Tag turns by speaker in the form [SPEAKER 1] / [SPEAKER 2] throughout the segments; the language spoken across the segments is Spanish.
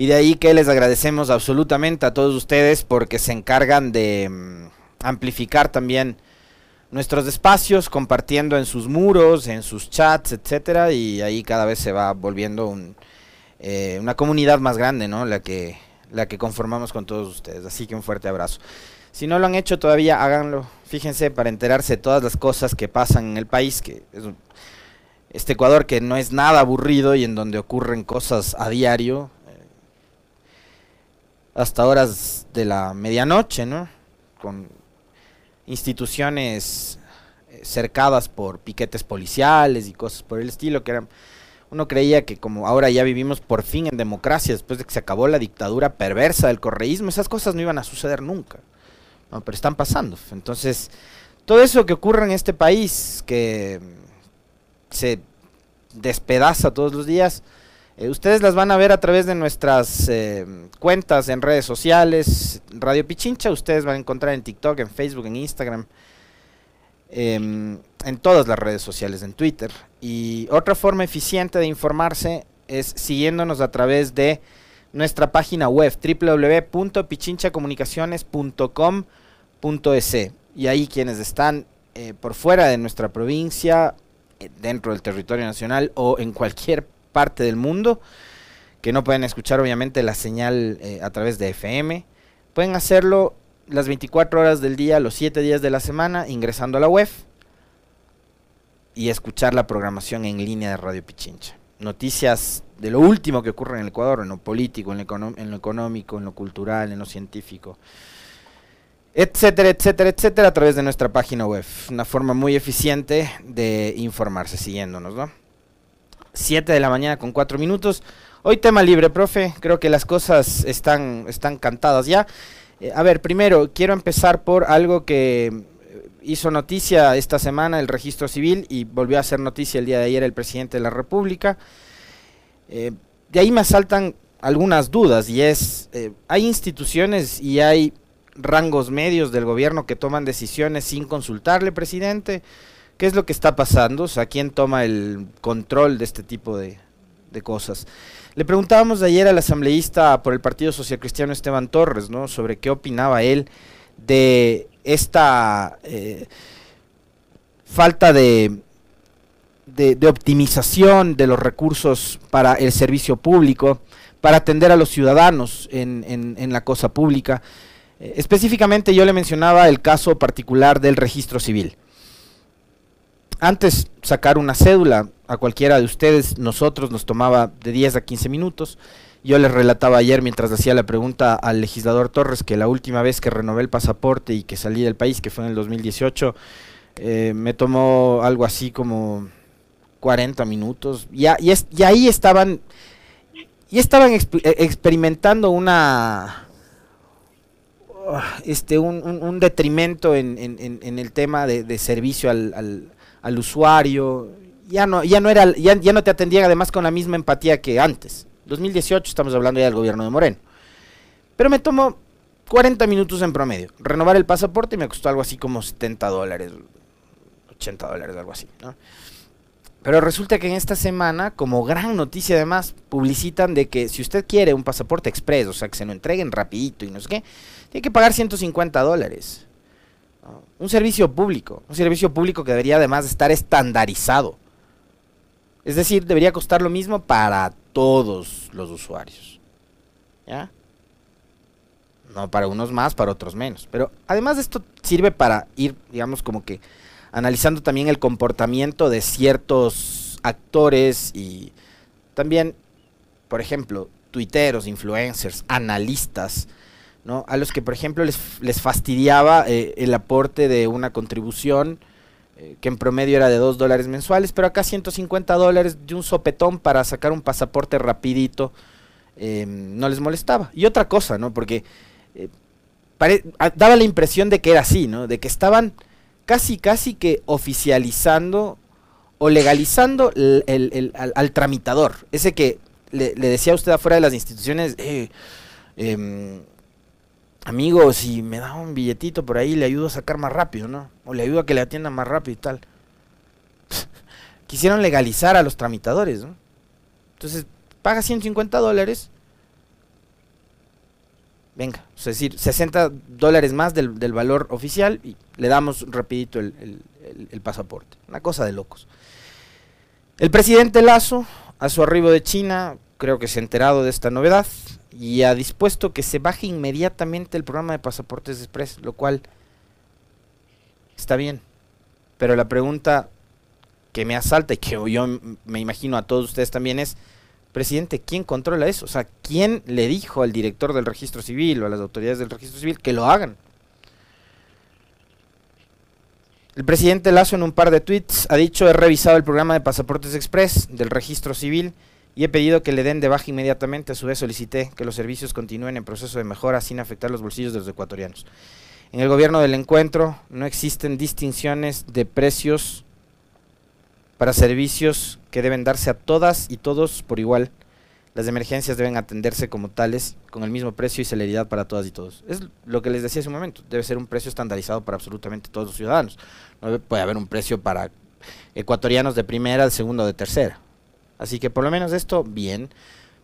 [SPEAKER 1] Y de ahí que les agradecemos absolutamente a todos ustedes porque se encargan de mm, amplificar también nuestros espacios, compartiendo en sus muros, en sus chats, etcétera, y ahí cada vez se va volviendo un, eh, una comunidad más grande, ¿no? La que, la que conformamos con todos ustedes. Así que un fuerte abrazo. Si no lo han hecho todavía, háganlo. Fíjense para enterarse de todas las cosas que pasan en el país, que es este Ecuador que no es nada aburrido y en donde ocurren cosas a diario, hasta horas de la medianoche, ¿no? Con instituciones eh, cercadas por piquetes policiales y cosas por el estilo, que eran uno creía que como ahora ya vivimos por fin en democracia, después de que se acabó la dictadura perversa del correísmo, esas cosas no iban a suceder nunca. No, pero están pasando. Entonces, todo eso que ocurre en este país, que se despedaza todos los días, eh, ustedes las van a ver a través de nuestras eh, cuentas en redes sociales, Radio Pichincha, ustedes van a encontrar en TikTok, en Facebook, en Instagram, em, en todas las redes sociales, en Twitter. Y otra forma eficiente de informarse es siguiéndonos a través de nuestra página web www.pichinchacomunicaciones.com.es y ahí quienes están eh, por fuera de nuestra provincia, dentro del territorio nacional o en cualquier parte del mundo, que no pueden escuchar obviamente la señal eh, a través de FM, pueden hacerlo las 24 horas del día, los 7 días de la semana, ingresando a la web y escuchar la programación en línea de Radio Pichincha. Noticias de lo último que ocurre en el Ecuador, en lo político, en lo, en lo económico, en lo cultural, en lo científico, etcétera, etcétera, etcétera, a través de nuestra página web. Una forma muy eficiente de informarse siguiéndonos, ¿no? 7 de la mañana con 4 minutos. Hoy tema libre, profe. Creo que las cosas están, están cantadas ya. Eh, a ver, primero, quiero empezar por algo que hizo noticia esta semana el registro civil y volvió a hacer noticia el día de ayer el presidente de la República. Eh, de ahí me asaltan algunas dudas y es, eh, hay instituciones y hay rangos medios del gobierno que toman decisiones sin consultarle, presidente. ¿Qué es lo que está pasando? O sea, ¿quién toma el control de este tipo de, cosas? Le preguntábamos ayer al asambleísta por el Partido Social Cristiano Esteban Torres, ¿no? Sobre qué opinaba él de esta eh, falta de, de, optimización de los recursos para el servicio público, para atender a los ciudadanos en, en, la cosa pública. Eh, específicamente yo le mencionaba el caso particular del registro civil. Antes sacar una cédula a cualquiera de ustedes, nosotros nos tomaba de 10 a 15 minutos. Yo les relataba ayer mientras hacía la pregunta al legislador Torres que la última vez que renové el pasaporte y que salí del país, que fue en el 2018, eh, me tomó algo así como 40 minutos. Y, y, ahí estaban, y estaban eh, experimentando una este un, detrimento en, el tema de, servicio al, usuario ya no ya no era ya, ya no te atendían además con la misma empatía que antes 2018 estamos hablando ya del gobierno de Moreno. Pero me tomó 40 minutos en promedio. Renovar el pasaporte me costó algo así como 70 dólares, 80 dólares, algo así. Pero resulta que en esta semana, como gran noticia además, publicitan de que si usted quiere un pasaporte express, o sea, que se lo entreguen rapidito y no sé qué, tiene que pagar 150 dólares. Un servicio público, un servicio público que debería además estar estandarizado. Es decir, debería costar lo mismo para todos los usuarios. ¿Ya? No para unos más, para otros menos. Pero además de esto sirve para ir, digamos, como que analizando también el comportamiento de ciertos actores y también, por ejemplo, tuiteros, influencers, analistas, ¿no? A los que, por ejemplo, les, les fastidiaba eh, el aporte de una contribución eh, que en promedio era de 2 dólares mensuales, pero acá 150 dólares de un sopetón para sacar un pasaporte rapidito, eh, no les molestaba. Y otra cosa, ¿no? Porque eh, daba la impresión de que era así, ¿no? De que estaban casi, casi que oficializando o legalizando el, al, tramitador. Ese que le, decía a usted afuera de las instituciones, em, amigo, si me da un billetito por ahí, le ayudo a sacar más rápido, ¿no? O le ayudo a que le atiendan más rápido y tal. Quisieron legalizar a los tramitadores, ¿no? Entonces, paga 150 dólares venga, es decir, 60 dólares más del, valor oficial y le damos rapidito el, el, pasaporte. Una cosa de locos. El presidente Lazo, a su arribo de China, creo que se ha enterado de esta novedad y ha dispuesto que se baje inmediatamente el programa de pasaportes express, lo cual está bien. Pero la pregunta que me asalta y que yo me imagino a todos ustedes también es, presidente, ¿quién controla eso? O sea, ¿quién le dijo al director del registro civil o a las autoridades del registro civil que lo hagan? El presidente Lazo en un par de tweets ha dicho, he revisado el programa de pasaportes express del registro civil y he pedido que le den de baja inmediatamente. A su vez solicité que los servicios continúen en proceso de mejora sin afectar los bolsillos de los ecuatorianos. En el gobierno del encuentro no existen distinciones de precios para servicios que deben darse a todas y todos por igual. Las emergencias deben atenderse como tales, con el mismo precio y celeridad para todas y todos. Es lo que les decía hace un momento, debe ser un precio estandarizado para absolutamente todos los ciudadanos. No puede haber un precio para ecuatorianos de primera, de segunda o de tercera. Así que por lo menos esto, bien.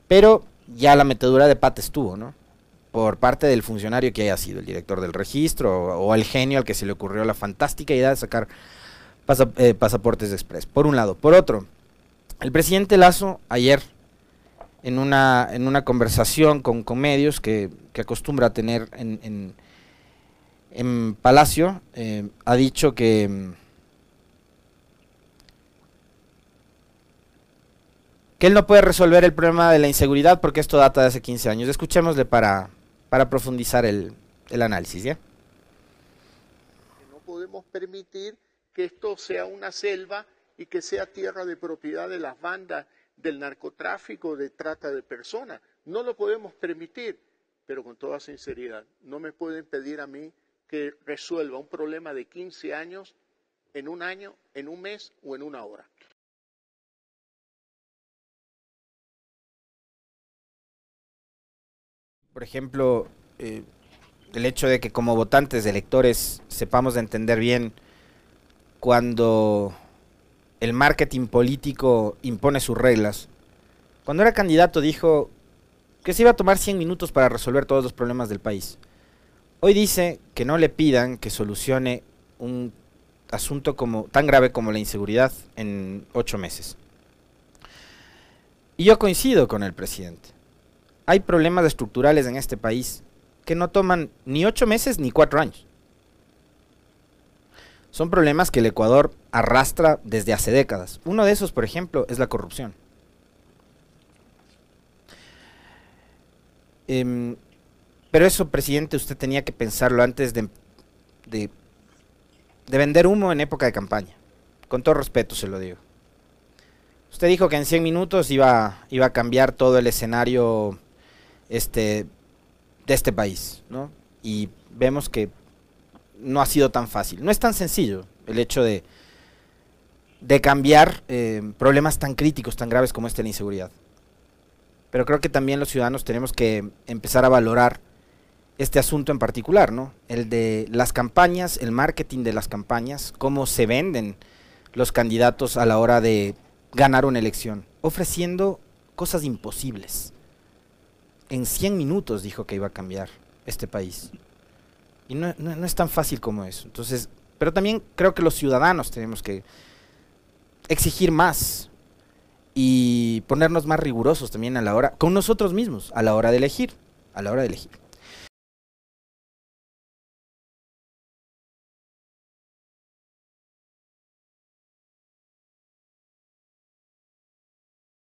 [SPEAKER 1] Pero ya la metedura de pata estuvo, ¿no? Por parte del funcionario que haya sido, el director del registro o, el genio al que se le ocurrió la fantástica idea de sacar eh, pasaportes express, por un lado. Por otro, el presidente Lazo ayer en una, en una conversación con, con medios que, acostumbra a tener en, en, Palacio, eh, ha dicho que, que él no puede resolver el problema de la inseguridad porque esto data de hace 15 años. Escuchémosle para, para profundizar el, el análisis. ¿ya?
[SPEAKER 2] No podemos permitir que esto sea una selva y que sea tierra de propiedad de las bandas del narcotráfico, de trata de personas. No lo podemos permitir, pero con toda sinceridad, no me pueden pedir a mí que resuelva un problema de 15 años en un año, en un mes o en una hora.
[SPEAKER 1] Por ejemplo, eh, el hecho de que como votantes, electores, sepamos de entender bien cuando el marketing político impone sus reglas. Cuando era candidato dijo que se iba a tomar 100 minutos para resolver todos los problemas del país. Hoy dice que no le pidan que solucione un asunto como tan grave como la inseguridad en ocho meses. Y yo coincido con el presidente. Hay problemas estructurales en este país que no toman ni ocho meses ni cuatro años. Son problemas que el Ecuador arrastra desde hace décadas. Uno de esos, por ejemplo, es la corrupción. Em, pero eso, presidente, usted tenía que pensarlo antes de, de, vender humo en época de campaña. Con todo respeto se lo digo. Usted dijo que en 100 minutos iba a cambiar todo el escenario este, de este país, ¿no? Y vemos que no ha sido tan fácil. No es tan sencillo el hecho de, de cambiar eh, problemas tan críticos, tan graves como este la inseguridad. Pero creo que también los ciudadanos tenemos que empezar a valorar este asunto en particular, ¿no? El de las campañas, el marketing de las campañas, cómo se venden los candidatos a la hora de ganar una elección, ofreciendo cosas imposibles. En 100 minutos dijo que iba a cambiar este país. Y no, es tan fácil como eso. Entonces, pero también creo que los ciudadanos tenemos que exigir más y ponernos más rigurosos también a la hora, con nosotros mismos, a la hora de elegir, a la hora de elegir.